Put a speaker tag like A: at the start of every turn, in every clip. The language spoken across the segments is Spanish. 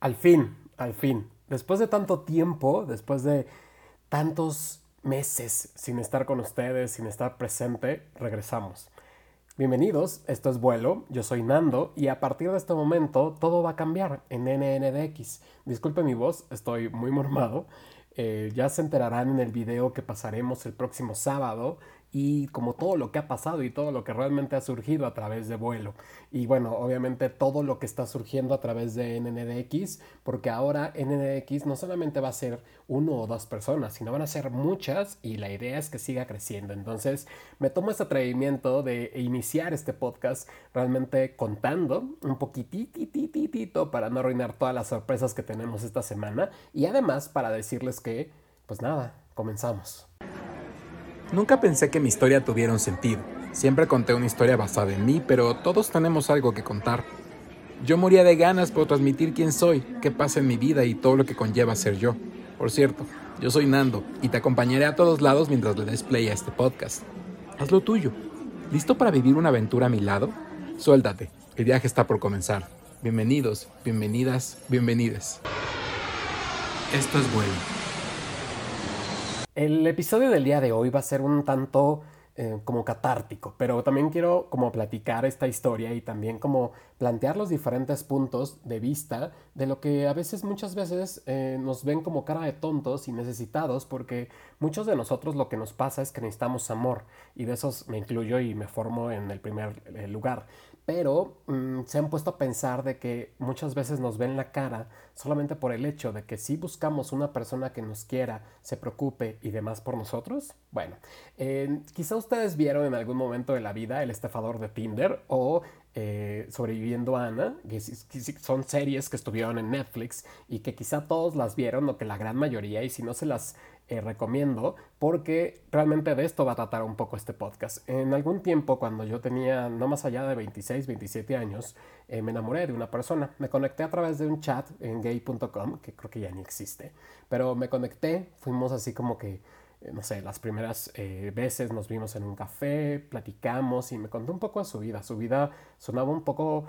A: Al fin, al fin. Después de tanto tiempo, después de tantos meses sin estar con ustedes, sin estar presente, regresamos. Bienvenidos, esto es Vuelo, yo soy Nando y a partir de este momento todo va a cambiar en NNDX. Disculpe mi voz, estoy muy mormado. Eh, ya se enterarán en el video que pasaremos el próximo sábado y como todo lo que ha pasado y todo lo que realmente ha surgido a través de vuelo. Y bueno, obviamente todo lo que está surgiendo a través de NNDX, porque ahora NNDX no solamente va a ser uno o dos personas, sino van a ser muchas y la idea es que siga creciendo. Entonces me tomo este atrevimiento de iniciar este podcast realmente contando un poquitito para no arruinar todas las sorpresas que tenemos esta semana y además para decirles que, pues nada, comenzamos.
B: Nunca pensé que mi historia tuviera un sentido. Siempre conté una historia basada en mí, pero todos tenemos algo que contar. Yo moría de ganas por transmitir quién soy, qué pasa en mi vida y todo lo que conlleva ser yo. Por cierto, yo soy Nando y te acompañaré a todos lados mientras le des play a este podcast. Haz lo tuyo. ¿Listo para vivir una aventura a mi lado? Suéltate, el viaje está por comenzar. Bienvenidos, bienvenidas, bienvenides. Esto es bueno.
A: El episodio del día de hoy va a ser un tanto eh, como catártico, pero también quiero como platicar esta historia y también como plantear los diferentes puntos de vista de lo que a veces, muchas veces eh, nos ven como cara de tontos y necesitados porque muchos de nosotros lo que nos pasa es que necesitamos amor y de esos me incluyo y me formo en el primer eh, lugar pero mm, se han puesto a pensar de que muchas veces nos ven la cara solamente por el hecho de que si buscamos una persona que nos quiera, se preocupe y demás por nosotros. Bueno, quizá ustedes vieron en algún momento de la vida el estafador de Tinder o eh, Sobreviviendo Ana, que son series que estuvieron en Netflix y que quizá todos las vieron o que la gran mayoría y si no se las eh, recomiendo porque realmente de esto va a tratar un poco este podcast. En algún tiempo, cuando yo tenía no más allá de 26, 27 años, eh, me enamoré de una persona. Me conecté a través de un chat en gay.com, que creo que ya ni existe, pero me conecté, fuimos así como que eh, no sé, las primeras veces nos vimos en un café, platicamos y me contó un poco de su vida. Su vida sonaba un poco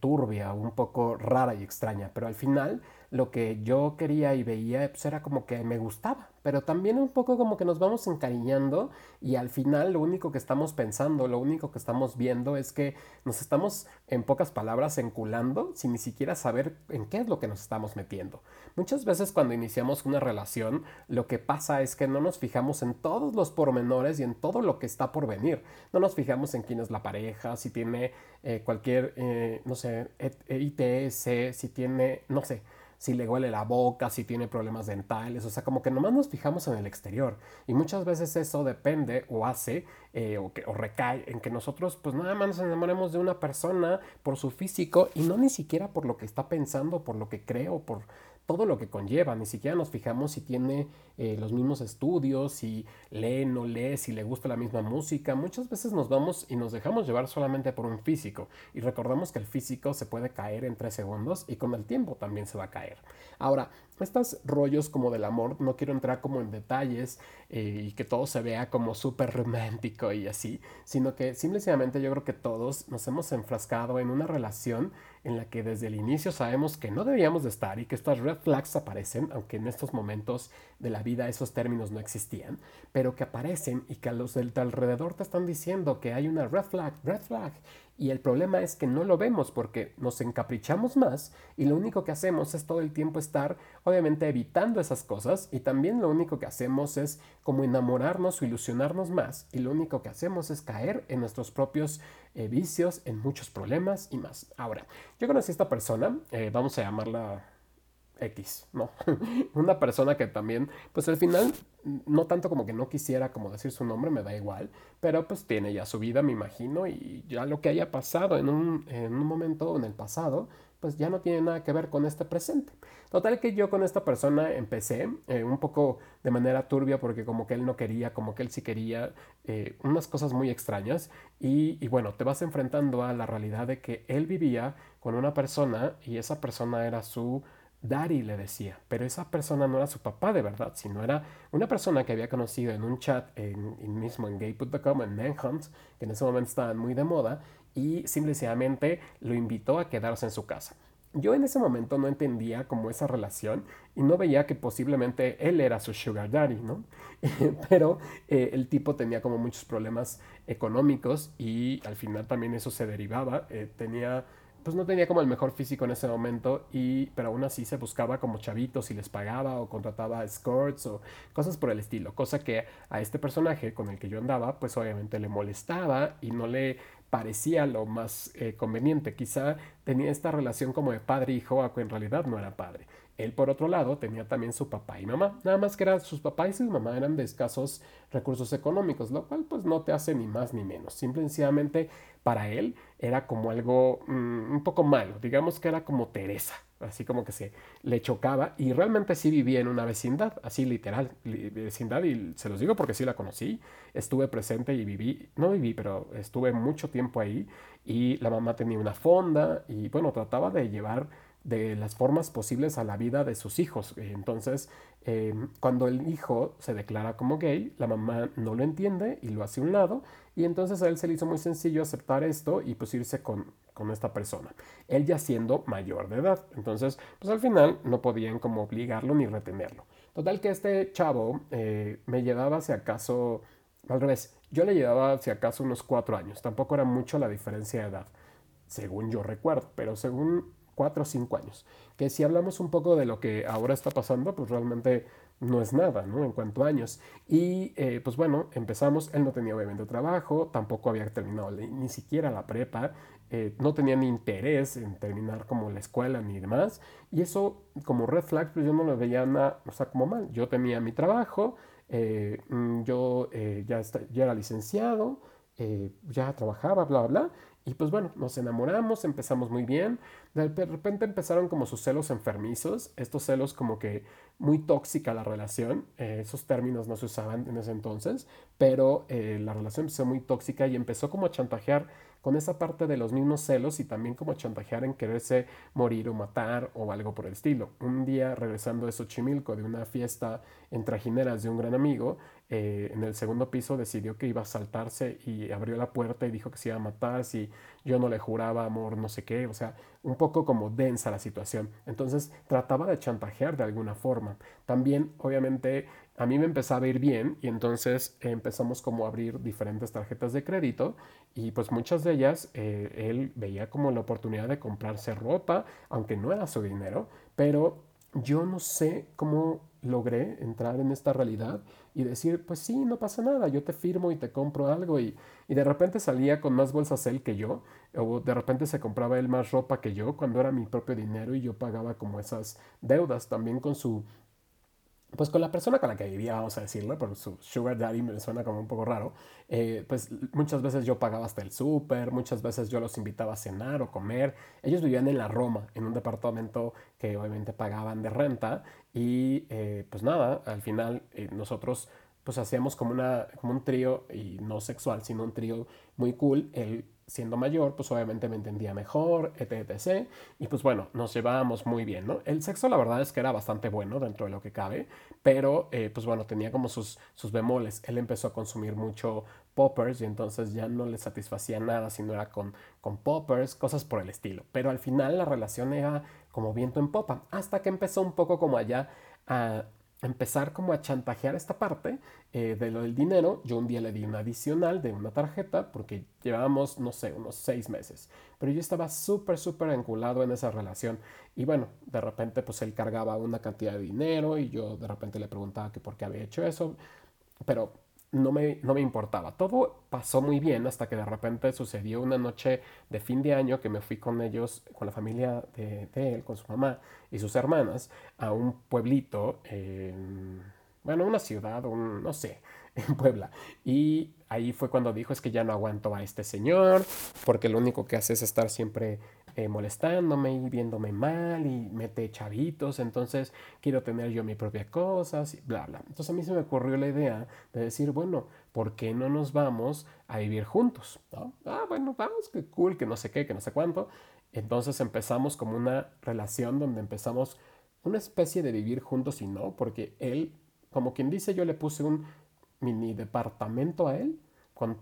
A: turbia, un poco rara y extraña, pero al final lo que yo quería y veía pues, era como que me gustaba, pero también un poco como que nos vamos encariñando y al final lo único que estamos pensando, lo único que estamos viendo es que nos estamos en pocas palabras enculando sin ni siquiera saber en qué es lo que nos estamos metiendo. Muchas veces cuando iniciamos una relación lo que pasa es que no nos fijamos en todos los pormenores y en todo lo que está por venir. No nos fijamos en quién es la pareja, si tiene eh, cualquier, eh, no sé, ITS, si tiene, no sé si le huele la boca, si tiene problemas dentales, o sea, como que nomás nos fijamos en el exterior. Y muchas veces eso depende o hace eh, o, que, o recae en que nosotros pues nada más nos enamoremos de una persona por su físico y no ni siquiera por lo que está pensando, por lo que creo, por todo lo que conlleva, ni siquiera nos fijamos si tiene eh, los mismos estudios, si lee, no lee, si le gusta la misma música. Muchas veces nos vamos y nos dejamos llevar solamente por un físico y recordamos que el físico se puede caer en tres segundos y con el tiempo también se va a caer. Ahora, estos rollos como del amor, no quiero entrar como en detalles eh, y que todo se vea como súper romántico y así, sino que simplemente yo creo que todos nos hemos enfrascado en una relación en la que desde el inicio sabemos que no debíamos de estar y que estas red flags aparecen, aunque en estos momentos de la vida esos términos no existían, pero que aparecen y que a los del alrededor te están diciendo que hay una red flag, red flag, y el problema es que no lo vemos porque nos encaprichamos más y lo único que hacemos es todo el tiempo estar obviamente evitando esas cosas y también lo único que hacemos es como enamorarnos o ilusionarnos más y lo único que hacemos es caer en nuestros propios eh, vicios, en muchos problemas y más. Ahora, yo conocí a esta persona, eh, vamos a llamarla X, ¿no? Una persona que también, pues al final, no tanto como que no quisiera como decir su nombre, me da igual, pero pues tiene ya su vida, me imagino, y ya lo que haya pasado en un, en un momento en el pasado, pues ya no tiene nada que ver con este presente. Total que yo con esta persona empecé eh, un poco de manera turbia porque como que él no quería, como que él sí quería, eh, unas cosas muy extrañas y, y, bueno, te vas enfrentando a la realidad de que él vivía con una persona y esa persona era su Daddy le decía, pero esa persona no era su papá de verdad, sino era una persona que había conocido en un chat en, mismo en gay.com, en Manhunt, que en ese momento estaban muy de moda, y simplemente lo invitó a quedarse en su casa. yo en ese momento no entendía como esa relación y no veía que posiblemente él era su sugar daddy, ¿no? Pero eh, el tipo tenía como muchos problemas económicos y al final también eso se derivaba. Eh, tenía, pues no tenía como el mejor físico en ese momento, y, pero aún así se buscaba como chavitos y les pagaba o contrataba escorts o cosas por el estilo. Cosa que a este personaje con el que yo andaba, pues obviamente le molestaba y no le parecía lo más eh, conveniente. Quizá tenía esta relación como de padre-hijo, aunque en realidad no era padre. Él, por otro lado, tenía también su papá y mamá. Nada más que eran sus papás y su mamá eran de escasos recursos económicos, lo cual pues no te hace ni más ni menos. Simplemente para él era como algo mm, un poco malo. Digamos que era como Teresa, así como que se le chocaba y realmente sí vivía en una vecindad, así literal, vecindad y se los digo porque sí la conocí, estuve presente y viví, no viví, pero estuve mucho tiempo ahí y la mamá tenía una fonda y bueno, trataba de llevar de las formas posibles a la vida de sus hijos. Entonces, eh, cuando el hijo se declara como gay, la mamá no lo entiende y lo hace a un lado, y entonces a él se le hizo muy sencillo aceptar esto y pues irse con, con esta persona, él ya siendo mayor de edad. Entonces, pues al final no podían como obligarlo ni retenerlo. Total que este chavo eh, me llevaba, si acaso, al revés, yo le llevaba, si acaso, unos cuatro años. Tampoco era mucho la diferencia de edad, según yo recuerdo, pero según cuatro o cinco años. Que si hablamos un poco de lo que ahora está pasando, pues realmente no es nada, ¿no? En cuanto a años. Y eh, pues bueno, empezamos, él no tenía obviamente trabajo, tampoco había terminado ni siquiera la prepa, eh, no tenía ni interés en terminar como la escuela ni demás. Y eso como red flag, pues yo no lo veía nada, o sea, como mal. Yo tenía mi trabajo, eh, mm, yo ya, ya era licenciado, ya trabajaba, bla, bla, y pues bueno, nos enamoramos, empezamos muy bien. De repente empezaron como sus celos enfermizos, estos celos como que muy tóxica la relación. Eh, esos términos no se usaban en ese entonces, pero eh, la relación empezó muy tóxica y empezó como a chantajear con esa parte de los mismos celos y también como chantajear en quererse morir o matar o algo por el estilo. Un día regresando de Xochimilco de una fiesta en trajineras de un gran amigo, eh, en el segundo piso decidió que iba a saltarse y abrió la puerta y dijo que se iba a matar si yo no le juraba amor, no sé qué, o sea, un poco como densa la situación. Entonces trataba de chantajear de alguna forma. También, obviamente, a mí me empezaba a ir bien y entonces empezamos como a abrir diferentes tarjetas de crédito y pues muchas de ellas eh, él veía como la oportunidad de comprarse ropa, aunque no era su dinero, pero yo no sé cómo logré entrar en esta realidad y decir, pues sí, no pasa nada, yo te firmo y te compro algo. Y, y de repente salía con más bolsas él que yo, o de repente se compraba él más ropa que yo cuando era mi propio dinero y yo pagaba como esas deudas también con su pues con la persona con la que vivía, vamos a decirlo, por su sugar daddy me suena como un poco raro, eh, pues muchas veces yo pagaba hasta el súper, muchas veces yo los invitaba a cenar o comer. Ellos vivían en la Roma, en un departamento que obviamente pagaban de renta y eh, pues nada, al final eh, nosotros pues hacíamos como, una, como un trío, y no sexual, sino un trío muy cool. Él siendo mayor, pues obviamente me entendía mejor, etc, Y pues bueno, nos llevábamos muy bien, ¿no? El sexo la verdad es que era bastante bueno dentro de lo que cabe, pero eh, pues bueno, tenía como sus, sus bemoles. Él empezó a consumir mucho poppers y entonces ya no le satisfacía nada si no era con, con poppers, cosas por el estilo. Pero al final la relación era como viento en popa, hasta que empezó un poco como allá a empezar como a chantajear esta parte eh, de lo del dinero. Yo un día le di una adicional de una tarjeta porque llevábamos, no sé, unos seis meses. Pero yo estaba súper, súper enculado en esa relación. Y bueno, de repente pues él cargaba una cantidad de dinero y yo de repente le preguntaba que por qué había hecho eso. Pero no me, no me importaba. Todo pasó muy bien hasta que de repente sucedió una noche de fin de año que me fui con ellos, con la familia de, él, con su mamá y sus hermanas, a un pueblito, bueno, una ciudad, no sé, en Puebla. Y ahí fue cuando dijo es que ya no aguanto a este señor, porque lo único que hace es estar siempre eh, molestándome y viéndome mal y mete chavitos, entonces quiero tener yo mi propia cosas y bla, bla. Entonces a mí se me ocurrió la idea de decir, bueno, ¿por qué no nos vamos a vivir juntos? Ah, bueno, vamos, qué cool, que no sé qué, que no sé cuánto. Entonces empezamos como una relación donde empezamos una especie de vivir juntos y no, porque él, como quien dice, yo le puse un mini departamento a él con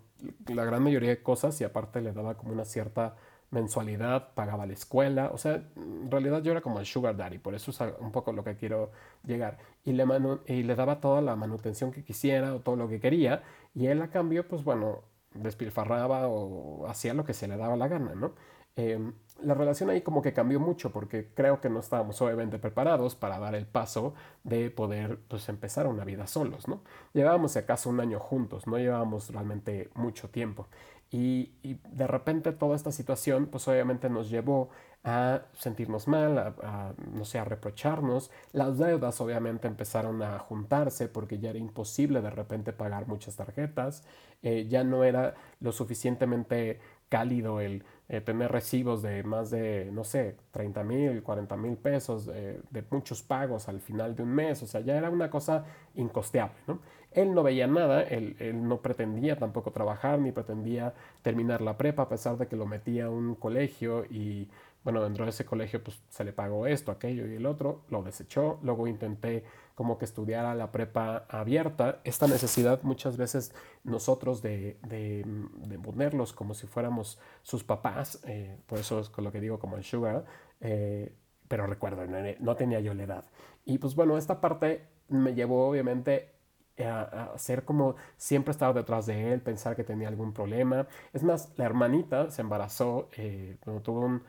A: la gran mayoría de cosas y aparte le daba como una cierta mensualidad, pagaba la escuela, o sea, en realidad yo era como el sugar daddy, por eso es un poco lo que quiero llegar. Y le, y le daba toda la manutención que quisiera o todo lo que quería, y él a cambio, pues bueno, despilfarraba o hacía lo que se le daba la gana, ¿no? Em, la relación ahí como que cambió mucho porque creo que no estábamos obviamente preparados para dar el paso de poder pues empezar una vida solos, ¿no? Llevábamos acaso un año juntos, no llevábamos realmente mucho tiempo. Y, de repente toda esta situación pues obviamente nos llevó a sentirnos mal, a, no sé, a reprocharnos. Las deudas obviamente empezaron a juntarse porque ya era imposible de repente pagar muchas tarjetas, eh, ya no era lo suficientemente cálido el eh, tener recibos de más de, no sé, 30 mil, 40 mil pesos de muchos pagos al final de un mes, o sea, ya era una cosa incosteable, ¿no? Él no veía nada, él, no pretendía tampoco trabajar, ni pretendía terminar la prepa, a pesar de que lo metía a un colegio y, bueno, dentro de ese colegio pues se le pagó esto, aquello y el otro, lo desechó, luego intenté como que estudiara la prepa abierta, esta necesidad muchas veces nosotros de, de, ponerlos como si fuéramos sus papás, eh, por eso es con lo que digo como el sugar, eh, pero recuerdo, no tenía yo la edad. Y pues bueno, esta parte me llevó obviamente a, a, ser como siempre estaba detrás de él, pensar que tenía algún problema. Es más, la hermanita se embarazó eh, tuvo un,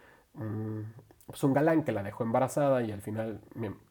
A: pues un galán que la dejó embarazada y al final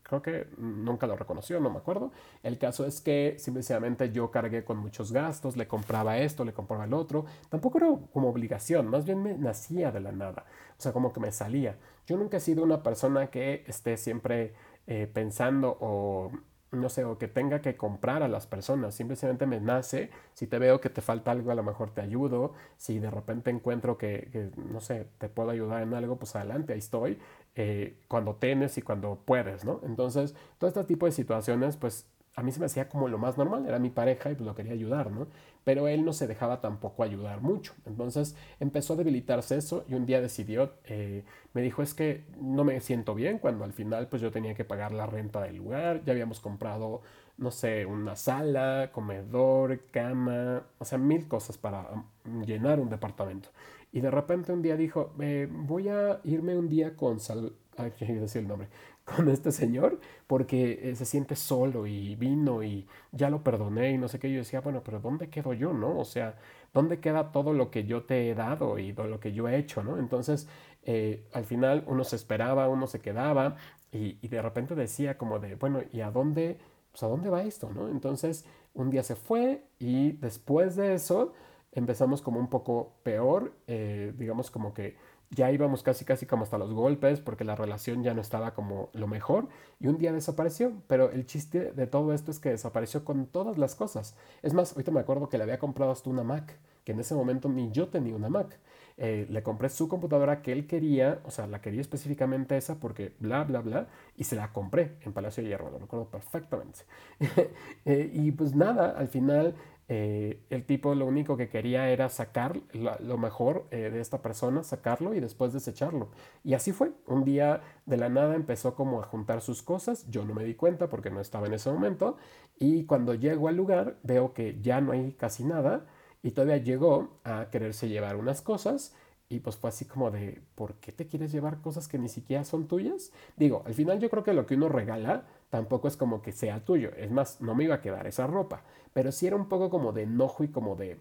A: creo que nunca lo reconoció, no me acuerdo. El caso es que simplemente yo cargué con muchos gastos, le compraba esto, le compraba el otro. Tampoco era como obligación, más bien me nacía de la nada, o sea, como que me salía. Yo nunca he sido una persona que esté siempre eh, pensando o no sé, o que tenga que comprar a las personas. Simplemente me nace. Si te veo que te falta algo, a lo mejor te ayudo. Si de repente encuentro que, no sé, te puedo ayudar en algo, pues adelante, ahí estoy. Eh, cuando tienes y cuando puedes, ¿no? Entonces, todo este tipo de situaciones, pues a mí se me hacía como lo más normal, era mi pareja y pues lo quería ayudar, ¿no? Pero él no se dejaba tampoco ayudar mucho. Entonces empezó a debilitarse eso y un día decidió, eh, me dijo es que no me siento bien cuando al final pues yo tenía que pagar la renta del lugar, ya habíamos comprado, no sé, una sala, comedor, cama, o sea, mil cosas para um, llenar un departamento. Y de repente un día dijo, eh, voy a irme un día con Sal... Ay, decir el nombre con este señor porque eh, se siente solo y vino y ya lo perdoné y no sé qué. Yo decía, bueno, pero ¿dónde quedo yo, no? O sea, ¿dónde queda todo lo que yo te he dado y todo lo que yo he hecho, no? Entonces, eh, al final uno se esperaba, uno se quedaba y, de repente decía como de, bueno, ¿y a dónde, pues a dónde va esto, no? Entonces, un día se fue y después de eso empezamos como un poco peor, eh, digamos como que ya íbamos casi casi como hasta los golpes porque la relación ya no estaba como lo mejor y un día desapareció, pero el chiste de todo esto es que desapareció con todas las cosas. Es más, ahorita me acuerdo que le había comprado hasta una Mac, que en ese momento ni yo tenía una Mac. Eh, le compré su computadora que él quería, o sea, la quería específicamente esa porque bla, bla, bla, y se la compré en Palacio de Hierro, lo recuerdo perfectamente. Eh, y pues nada, al final eh, el tipo lo único que quería era sacar lo mejor eh, de esta persona, sacarlo y después desecharlo. Y así fue. Un día de la nada empezó como a juntar sus cosas. Yo no me di cuenta porque no estaba en ese momento. Y cuando llego al lugar veo que ya no hay casi nada. Y todavía llegó a quererse llevar unas cosas. Y pues fue así como de, ¿por qué te quieres llevar cosas que ni siquiera son tuyas? Digo, al final yo creo que lo que uno regala tampoco es como que sea tuyo. Es más, no me iba a quedar esa ropa. Pero sí era un poco como de enojo y como de,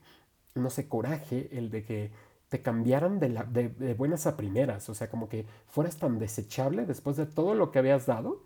A: no sé, coraje el de que te cambiaran de, de, buenas a primeras. O sea, como que fueras tan desechable después de todo lo que habías dado.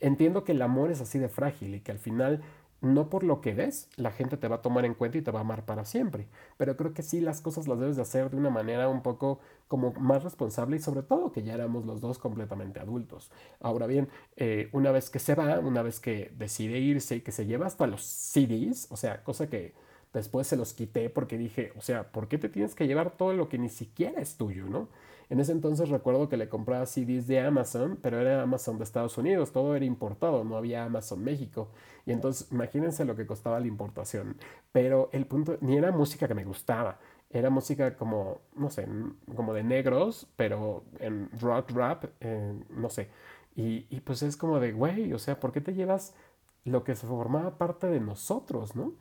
A: Entiendo que el amor es así de frágil y que al final no por lo que ves, la gente te va a tomar en cuenta y te va a amar para siempre. Pero creo que sí las cosas las debes de hacer de una manera un poco como más responsable y sobre todo que ya éramos los dos completamente adultos. Ahora bien, eh, una vez que se va, una vez que decide irse y que se lleva hasta los CDs, o sea, cosa que después se los quité porque dije, o sea, ¿por qué te tienes que llevar todo lo que ni siquiera es tuyo, no? En ese entonces recuerdo que le compraba CDs de Amazon, pero era Amazon de Estados Unidos, todo era importado, no había Amazon México. Y entonces imagínense lo que costaba la importación. Pero el punto, ni era música que me gustaba, era música como, no sé, como de negros, pero en rock rap, no sé. Y, y pues es como de, güey, o sea, ¿por qué te llevas lo que se formaba parte de nosotros, no?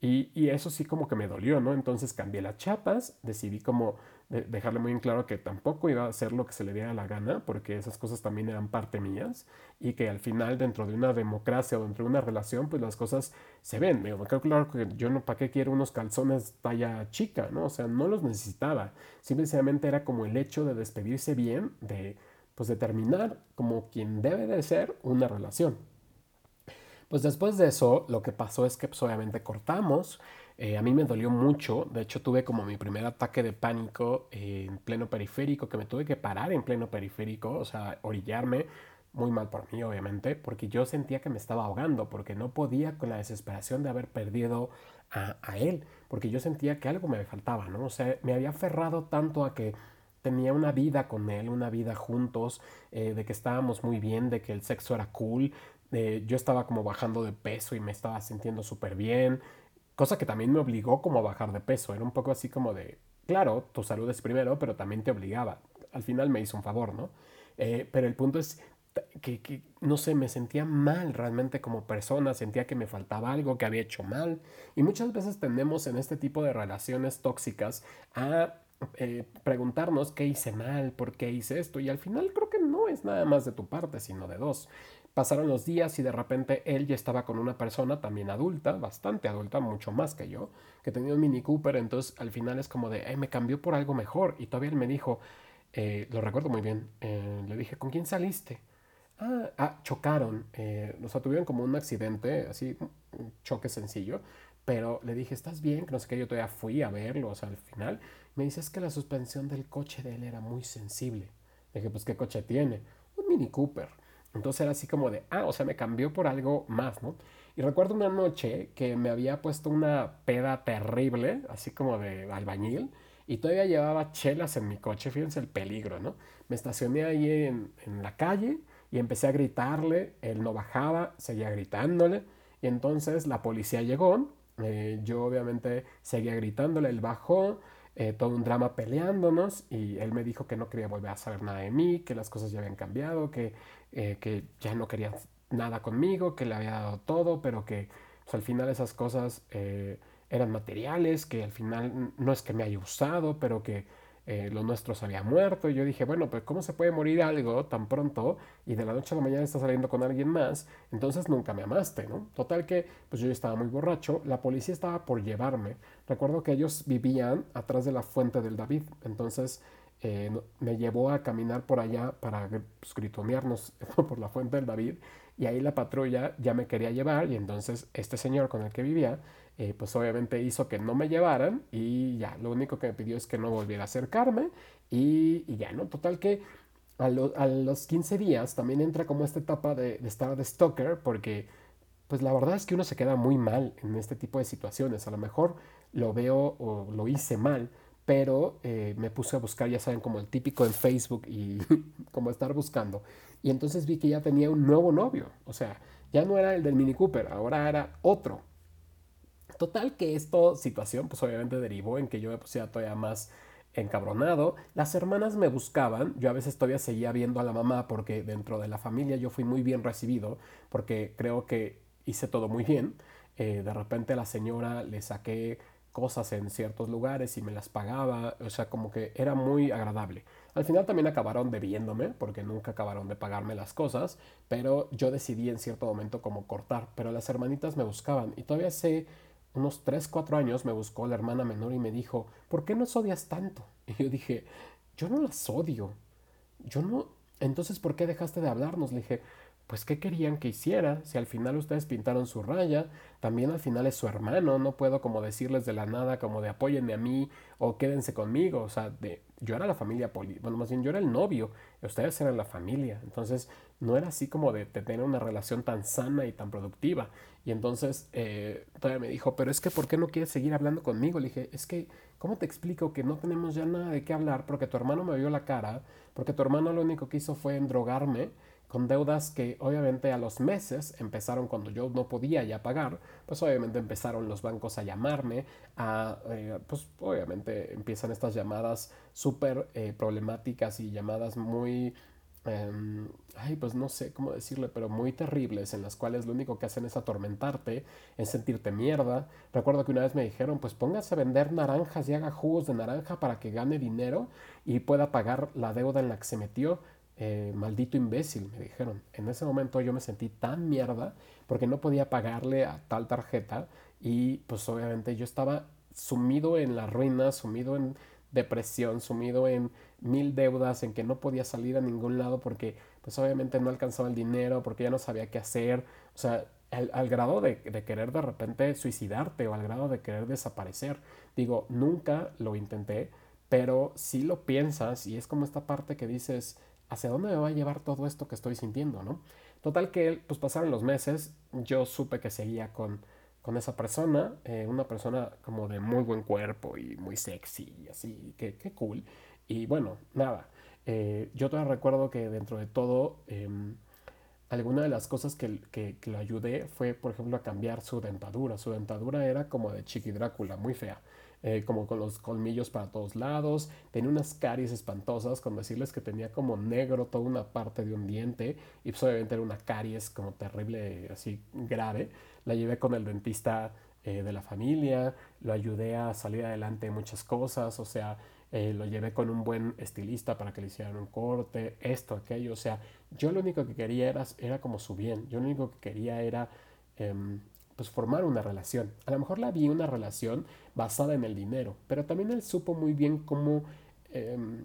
A: Y, eso sí como que me dolió, ¿no? Entonces cambié las chapas, decidí como dejarle muy en claro que tampoco iba a hacer lo que se le diera la gana, porque esas cosas también eran parte mías, y que al final dentro de una democracia o dentro de una relación, pues las cosas se ven. Me quedó claro que yo no, ¿para qué quiero unos calzones talla chica, ¿no? O sea, no los necesitaba. Simplemente era como el hecho de despedirse bien, de pues de terminar como quien debe de ser una relación. Pues después de eso, lo que pasó es que pues, obviamente cortamos. Eh, a mí me dolió mucho. De hecho, tuve como mi primer ataque de pánico en pleno periférico, que me tuve que parar en pleno periférico, o sea, orillarme. Muy mal por mí, obviamente, porque yo sentía que me estaba ahogando, porque no podía con la desesperación de haber perdido a, él, porque yo sentía que algo me faltaba, ¿no? O sea, me había aferrado tanto a que tenía una vida con él, una vida juntos, eh, de que estábamos muy bien, de que el sexo era cool, yo estaba como bajando de peso y me estaba sintiendo súper bien, cosa que también me obligó como a bajar de peso. Era un poco así como de, claro, tu salud es primero, pero también te obligaba. Al final me hizo un favor, ¿no? Eh, pero el punto es que, que, no sé, me sentía mal realmente como persona, sentía que me faltaba algo, que había hecho mal. Y muchas veces tendemos en este tipo de relaciones tóxicas a eh, preguntarnos qué hice mal, por qué hice esto. Y al final creo que no es nada más de tu parte, sino de dos. Pasaron los días y de repente él ya estaba con una persona también adulta, bastante adulta, mucho más que yo, que tenía un Mini Cooper, entonces al final es como de, me cambió por algo mejor. Y todavía él me dijo, eh, lo recuerdo muy bien, eh, le dije, ¿con quién saliste? Ah, ah chocaron, eh, o sea, tuvieron como un accidente, así, un choque sencillo, pero le dije, ¿estás bien? Que no sé qué, yo todavía fui a verlo, o sea, al final me dice, que la suspensión del coche de él era muy sensible. Le dije, pues, ¿qué coche tiene? Un Mini Cooper. Entonces era así como de, ah, o sea, me cambió por algo más, ¿no? Y recuerdo una noche que me había puesto una peda terrible, así como de albañil, y todavía llevaba chelas en mi coche, fíjense el peligro, ¿no? Me estacioné ahí en, la calle y empecé a gritarle, él no bajaba, seguía gritándole, y entonces la policía llegó, eh, yo obviamente seguía gritándole, él bajó, eh, todo un drama peleándonos y él me dijo que no quería volver a saber nada de mí, que las cosas ya habían cambiado, que eh, que ya no quería nada conmigo, que le había dado todo, pero que pues, al final esas cosas eh, eran materiales, que al final no es que me haya usado, pero que eh, lo nuestro se había muerto. Y yo dije, bueno, pues ¿cómo se puede morir algo tan pronto y de la noche a la mañana está saliendo con alguien más? Entonces nunca me amaste, ¿no? Total que pues yo estaba muy borracho, la policía estaba por llevarme. Recuerdo que ellos vivían atrás de la fuente del David, entonces eh, me llevó a caminar por allá para pues, por la fuente del David y ahí la patrulla ya me quería llevar y entonces este señor con el que vivía eh, pues obviamente hizo que no me llevaran y ya, lo único que me pidió es que no volviera a acercarme y, ya, ¿no? Total que a, los 15 días también entra como esta etapa de, de estar de stalker porque pues la verdad es que uno se queda muy mal en este tipo de situaciones, a lo mejor lo veo o lo hice mal, pero eh, me puse a buscar, ya saben, como el típico en Facebook y como estar buscando. Y entonces vi que ya tenía un nuevo novio, o sea, ya no era el del Mini Cooper, ahora era otro. Total que esta situación pues obviamente derivó en que yo me pusiera todavía más encabronado. Las hermanas me buscaban, yo a veces todavía seguía viendo a la mamá porque dentro de la familia yo fui muy bien recibido porque creo que hice todo muy bien. Eh, de repente a la señora le saqué cosas en ciertos lugares y me las pagaba, o sea, como que era muy agradable. Al final también acabaron debiéndome, porque nunca acabaron de pagarme las cosas, pero yo decidí en cierto momento como cortar, pero las hermanitas me buscaban y todavía hace unos 3, 4 años me buscó la hermana menor y me dijo, ¿por qué nos odias tanto? Y yo dije, yo no las odio, yo no, entonces ¿por qué dejaste de hablarnos? Le dije, pues ¿qué querían que hiciera? Si al final ustedes pintaron su raya, también al final es su hermano, no puedo como decirles de la nada como de apóyenme a mí o quédense conmigo, o sea, de, yo era la familia, poli bueno, más bien yo era el novio, ustedes eran la familia, entonces no era así como de, tener una relación tan sana y tan productiva. Y entonces eh, todavía me dijo, pero es que ¿por qué no quieres seguir hablando conmigo? Le dije, es que, ¿cómo te explico que no tenemos ya nada de qué hablar porque tu hermano me vio la cara, porque tu hermano lo único que hizo fue endrogarme? Con deudas que obviamente a los meses empezaron cuando yo no podía ya pagar, pues obviamente empezaron los bancos a llamarme, a, eh, pues obviamente empiezan estas llamadas súper eh, problemáticas y llamadas muy em, ay, pues no sé cómo decirle, pero muy terribles, en las cuales lo único que hacen es atormentarte, es sentirte mierda. Recuerdo que una vez me dijeron, pues póngase a vender naranjas y haga jugos de naranja para que gane dinero y pueda pagar la deuda en la que se metió. Eh, maldito imbécil, me dijeron. En ese momento yo me sentí tan mierda porque no podía pagarle a tal tarjeta y pues obviamente yo estaba sumido en la ruina, sumido en depresión, sumido en mil deudas, en que no podía salir a ningún lado porque pues obviamente no alcanzaba el dinero, porque ya no sabía qué hacer, o sea, al, grado de, de, querer de repente suicidarte o al grado de querer desaparecer. Digo, nunca lo intenté, pero si lo piensas y es como esta parte que dices, ¿hacia dónde me va a llevar todo esto que estoy sintiendo, no? Total que pues pasaron los meses, yo supe que seguía con, con esa persona, eh, una persona como de muy buen cuerpo y muy sexy y así, que, cool. Y bueno, nada, eh, yo todavía recuerdo que dentro de todo, em, alguna de las cosas que, que, que, le ayudé fue, por ejemplo, a cambiar su dentadura. Su dentadura era como de Chiqui Drácula, muy fea. Eh, como con los colmillos para todos lados, tenía unas caries espantosas, con decirles que tenía como negro toda una parte de un diente, y pues obviamente era una caries como terrible, así grave. La llevé con el dentista eh, de la familia, lo ayudé a salir adelante en muchas cosas, o sea, eh, lo llevé con un buen estilista para que le hicieran un corte, esto, aquello, o sea, yo lo único que quería era, era como su bien, yo lo único que quería era em, pues formar una relación. A lo mejor la vi una relación basada en el dinero, pero también él supo muy bien cómo em,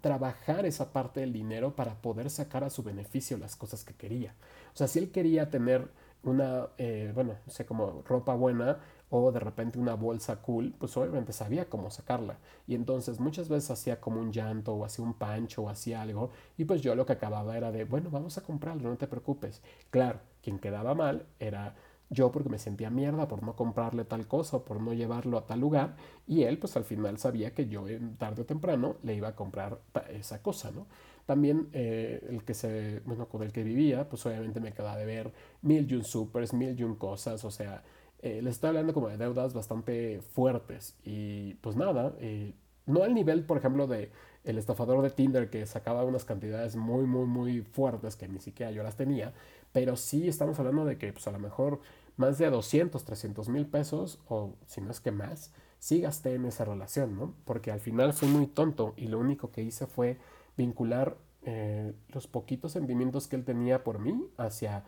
A: trabajar esa parte del dinero para poder sacar a su beneficio las cosas que quería. O sea, si él quería tener una, eh, bueno, no sé, como ropa buena o de repente una bolsa cool, pues obviamente sabía cómo sacarla. Y entonces muchas veces hacía como un llanto o hacía un pancho o hacía algo y pues yo lo que acababa era de, bueno, vamos a comprarlo, no te preocupes. Claro, quien quedaba mal era yo porque me sentía mierda por no comprarle tal cosa o por no llevarlo a tal lugar y él pues al final sabía que yo tarde o temprano le iba a comprar esa cosa, ¿no? También eh, el que se, bueno, con el que vivía, pues obviamente me quedaba de ver mil y un supers, mil y un cosas, o sea, eh, les estoy hablando como de deudas bastante fuertes y pues nada, eh, no al nivel, por ejemplo, de el estafador de Tinder que sacaba unas cantidades muy, muy, muy fuertes que ni siquiera yo las tenía, pero sí estamos hablando de que pues a lo mejor más de 200, 300 mil pesos, o si no es que más, sí gasté en esa relación, ¿no? Porque al final fui muy tonto y lo único que hice fue vincular eh, los poquitos sentimientos que él tenía por mí hacia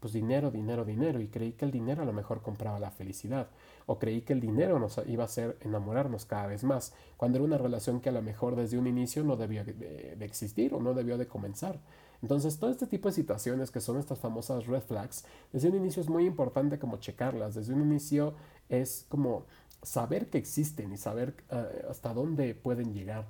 A: pues dinero, dinero, dinero y creí que el dinero a lo mejor compraba la felicidad o creí que el dinero nos iba a hacer enamorarnos cada vez más cuando era una relación que a lo mejor desde un inicio no debió de existir o no debió de comenzar. Entonces, todo este tipo de situaciones que son estas famosas red flags, desde un inicio es muy importante como checarlas, desde un inicio es como saber que existen y saber eh, hasta dónde pueden llegar.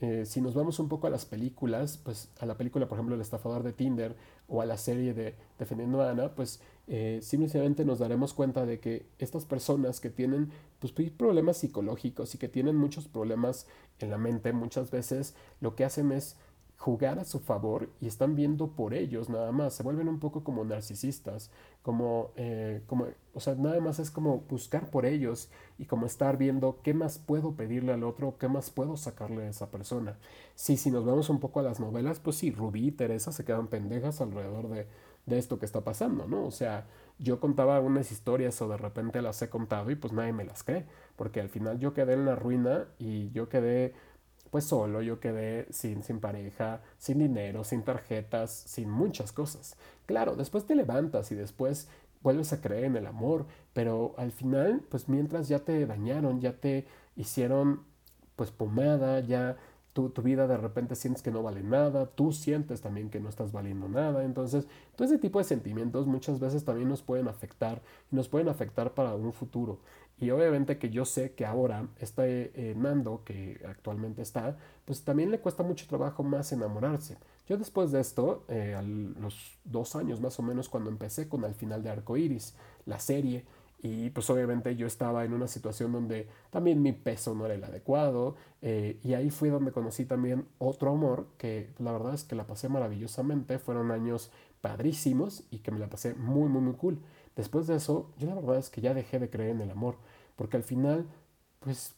A: Eh, si nos vamos un poco a las películas, pues a la película, por ejemplo, El estafador de Tinder o a la serie de Defendiendo a Ana, pues eh, simplemente nos daremos cuenta de que estas personas que tienen pues, problemas psicológicos y que tienen muchos problemas en la mente, muchas veces lo que hacen es jugar a su favor y están viendo por ellos nada más, se vuelven un poco como narcisistas, como, eh, como, o sea, nada más es como buscar por ellos y como estar viendo qué más puedo pedirle al otro, qué más puedo sacarle a esa persona. Sí, si nos vamos un poco a las novelas, pues sí, Rubí y Teresa se quedan pendejas alrededor de, de esto que está pasando, ¿no? O sea, yo contaba unas historias o de repente las he contado y pues nadie me las cree, porque al final yo quedé en la ruina y yo quedé pues solo yo quedé sin, sin pareja, sin dinero, sin tarjetas, sin muchas cosas. Claro, después te levantas y después vuelves a creer en el amor, pero al final, pues mientras ya te dañaron, ya te hicieron pues pomada, ya tu, tu, vida de repente sientes que no vale nada, tú sientes también que no estás valiendo nada, entonces todo ese tipo de sentimientos muchas veces también nos pueden afectar y nos pueden afectar para un futuro. Y obviamente que yo sé que ahora este eh, Nando, que actualmente está, pues también le cuesta mucho trabajo más enamorarse. Yo después de esto, eh, a los dos años más o menos, cuando empecé con Al final de Arco Iris, la serie, y pues obviamente yo estaba en una situación donde también mi peso no era el adecuado, eh, y ahí fue donde conocí también otro amor, que la verdad es que la pasé maravillosamente, fueron años padrísimos y que me la pasé muy, muy, muy cool. Después de eso, yo la verdad es que ya dejé de creer en el amor, porque al final, pues,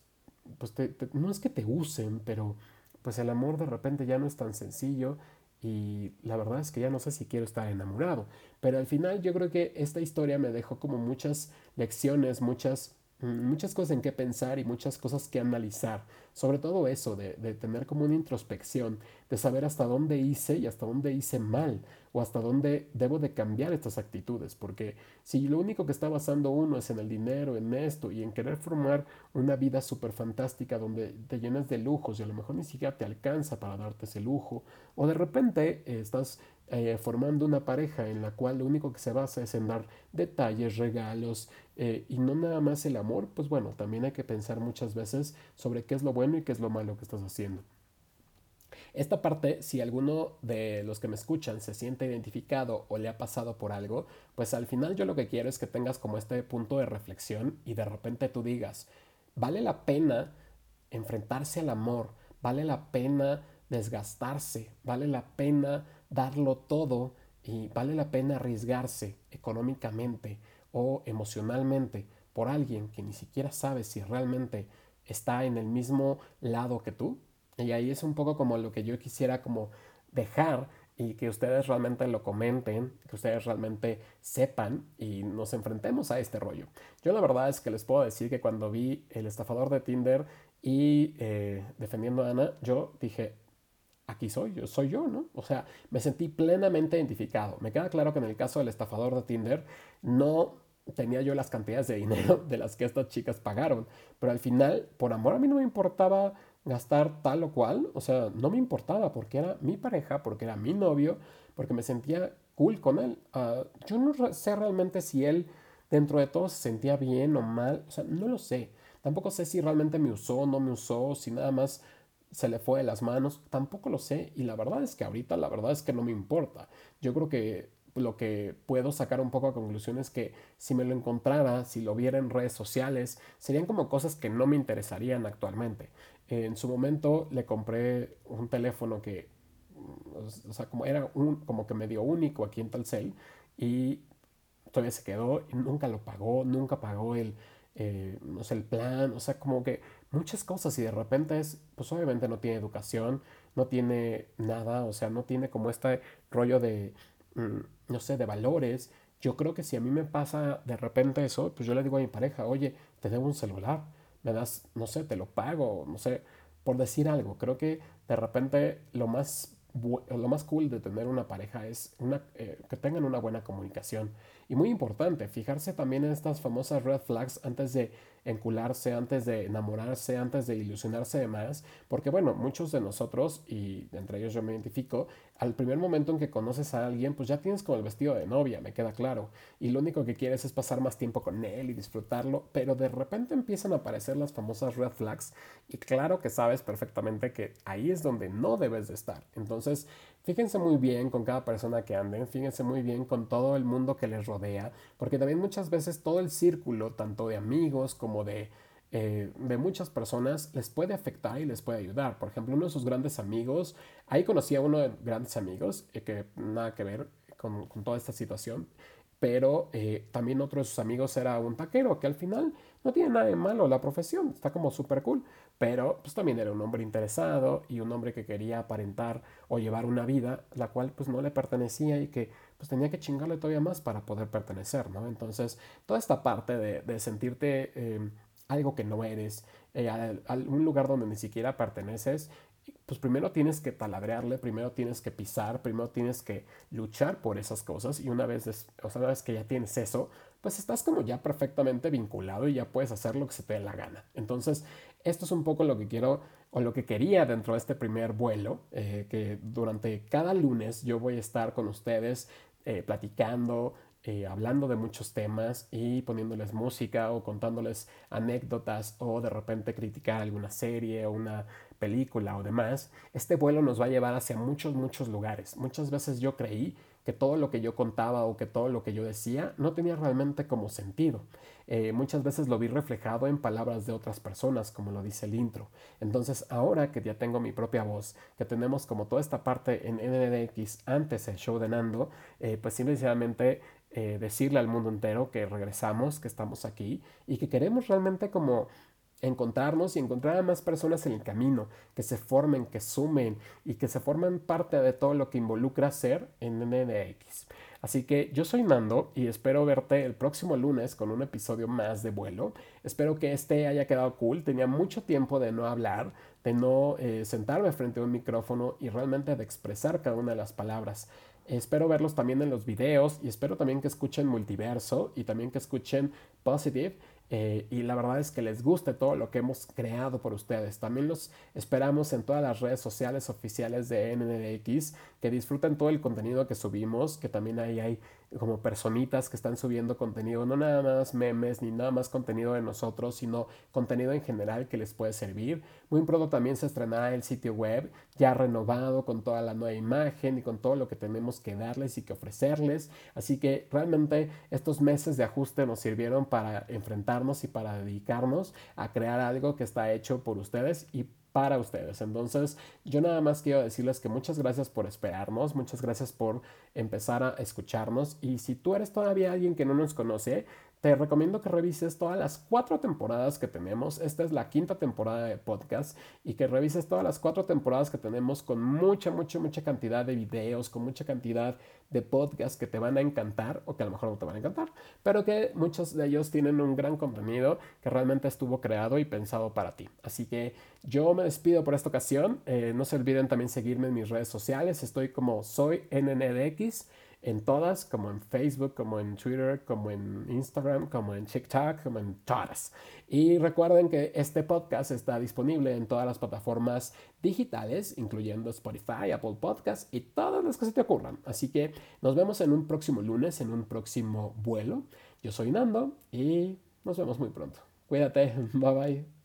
A: pues no es que te usen, pero pues el amor de repente ya no es tan sencillo y la verdad es que ya no sé si quiero estar enamorado. Pero al final yo creo que esta historia me dejó como muchas lecciones, muchas Mm, muchas cosas en qué pensar y muchas cosas que analizar. Sobre todo eso, de, de, tener como una introspección, de saber hasta dónde hice y hasta dónde hice mal, o hasta dónde debo de cambiar estas actitudes. Porque si lo único que está basando uno es en el dinero, en esto, y en querer formar una vida súper fantástica donde te llenas de lujos y a lo mejor ni siquiera te alcanza para darte ese lujo, o de repente eh, estás eh, formando una pareja en la cual lo único que se basa es en dar detalles, regalos eh, y no nada más el amor, pues bueno, también hay que pensar muchas veces sobre qué es lo bueno y qué es lo malo que estás haciendo. Esta parte, si alguno de los que me escuchan se siente identificado o le ha pasado por algo, pues al final yo lo que quiero es que tengas como este punto de reflexión y de repente tú digas, vale la pena enfrentarse al amor, vale la pena desgastarse, vale la pena darlo todo y vale la pena arriesgarse económicamente o emocionalmente por alguien que ni siquiera sabe si realmente está en el mismo lado que tú. Y ahí es un poco como lo que yo quisiera como dejar y que ustedes realmente lo comenten, que ustedes realmente sepan y nos enfrentemos a este rollo. Yo la verdad es que les puedo decir que cuando vi el estafador de Tinder y eh, defendiendo a Ana, yo dije, aquí soy, yo soy yo, ¿no? O sea, me sentí plenamente identificado. Me queda claro que en el caso del estafador de Tinder no tenía yo las cantidades de dinero de las que estas chicas pagaron, pero al final, por amor a mí no me importaba gastar tal o cual, o sea, no me importaba porque era mi pareja, porque era mi novio, porque me sentía cool con él. Ah, yo no sé realmente si él dentro de todo se sentía bien o mal, o sea, no lo sé. Tampoco sé si realmente me usó no me usó, si nada más se le fue de las manos, tampoco lo sé y la verdad es que ahorita la verdad es que no me importa. Yo creo que lo que puedo sacar un poco a conclusión es que si me lo encontrara, si lo viera en redes sociales, serían como cosas que no me interesarían actualmente. En su momento le compré un teléfono que, o sea, como era un, como que medio único aquí en Telcel y todavía se quedó y nunca lo pagó, nunca pagó el, eh, no sé, el plan, o sea, como que muchas cosas y de repente es, pues obviamente no tiene educación, no tiene nada, o sea, no tiene como este rollo de, mm, no sé, de valores. Yo creo que si a mí me pasa de repente eso, pues yo le digo a mi pareja, oye, te debo un celular, me das, no sé, te lo pago, no sé, por decir algo. Creo que de repente lo más lo más cool de tener una pareja es una, eh, que tengan una buena comunicación. Y muy importante, fijarse también en estas famosas red flags antes de encularse, antes de enamorarse, antes de ilusionarse de más, porque bueno, muchos de nosotros, y entre ellos yo me identifico, al primer momento en que conoces a alguien, pues ya tienes como el vestido de novia, me queda claro, y lo único que quieres es pasar más tiempo con él y disfrutarlo, pero de repente empiezan a aparecer las famosas red flags, y claro que sabes perfectamente que ahí es donde no debes de estar. Entonces, Fíjense muy bien con cada persona que anden, fíjense muy bien con todo el mundo que les rodea, porque también muchas veces todo el círculo, tanto de amigos como de, eh, de muchas personas, les puede afectar y les puede ayudar. Por ejemplo, uno de sus grandes amigos, ahí conocí a uno de grandes amigos, eh, que nada que ver con, con toda esta situación, pero eh, también otro de sus amigos era un taquero, que al final no tiene nada de malo la profesión, está como súper cool, pero pues también era un hombre interesado y un hombre que quería aparentar o llevar una vida la cual pues no le pertenecía y que pues tenía que chingarle todavía más para poder pertenecer, ¿no? Entonces, toda esta parte de, sentirte eh, algo que no eres, eh, a, un lugar donde ni siquiera perteneces, pues primero tienes que taladrearle, primero tienes que pisar, primero tienes que luchar por esas cosas y una vez, sea, una vez que ya tienes eso, pues estás como ya perfectamente vinculado y ya puedes hacer lo que se te dé la gana. Entonces, esto es un poco lo que quiero o lo que quería dentro de este primer vuelo, eh, que durante cada lunes yo voy a estar con ustedes eh, platicando, eh, hablando de muchos temas y poniéndoles música o contándoles anécdotas o de repente criticar alguna serie o una película o demás, este vuelo nos va a llevar hacia muchos, muchos lugares. Muchas veces yo creí que todo lo que yo contaba o que todo lo que yo decía no tenía realmente como sentido. Eh, muchas veces lo vi reflejado en palabras de otras personas, como lo dice el intro. Entonces, ahora que ya tengo mi propia voz, que tenemos como toda esta parte en NDX antes el show de Nando, eh, pues simplemente eh, decirle al mundo entero que regresamos, que estamos aquí y que queremos realmente como encontrarnos y encontrar a más personas en el camino, que se formen, que sumen y que se formen parte de todo lo que involucra ser en NDX. Así que yo soy Nando y espero verte el próximo lunes con un episodio más de vuelo. Espero que este haya quedado cool. Tenía mucho tiempo de no hablar, de no eh, sentarme frente a un micrófono y realmente de expresar cada una de las palabras. Espero verlos también en los videos y espero también que escuchen Multiverso y también que escuchen Positive eh, y la verdad es que les guste todo lo que hemos creado por ustedes. También los esperamos en todas las redes sociales oficiales de NNX, que disfruten todo el contenido que subimos, que también ahí hay como personitas que están subiendo contenido, no nada más memes ni nada más contenido de nosotros, sino contenido en general que les puede servir. Muy pronto también se estrenará el sitio web ya renovado con toda la nueva imagen y con todo lo que tenemos que darles y que ofrecerles. Así que realmente estos meses de ajuste nos sirvieron para enfrentarnos y para dedicarnos a crear algo que está hecho por ustedes y para ustedes. Entonces, yo nada más quiero decirles que muchas gracias por esperarnos, muchas gracias por empezar a escucharnos y si tú eres todavía alguien que no nos conoce, te recomiendo que revises todas las cuatro temporadas que tenemos. Esta es la quinta temporada de podcast y que revises todas las cuatro temporadas que tenemos con mucha, mucha, mucha cantidad de videos, con mucha cantidad de podcasts que te van a encantar o que a lo mejor no te van a encantar, pero que muchos de ellos tienen un gran contenido que realmente estuvo creado y pensado para ti. Así que yo me despido por esta ocasión. Eh, no se olviden también seguirme en mis redes sociales. Estoy como soy NNDX en todas, como en Facebook, como en Twitter, como en Instagram, como en TikTok, como en todas. Y recuerden que este podcast está disponible en todas las plataformas digitales, incluyendo Spotify, Apple Podcasts y todas las que se te ocurran. Así que nos vemos en un próximo lunes, en un próximo vuelo. Yo soy Nando y nos vemos muy pronto. Cuídate, bye bye.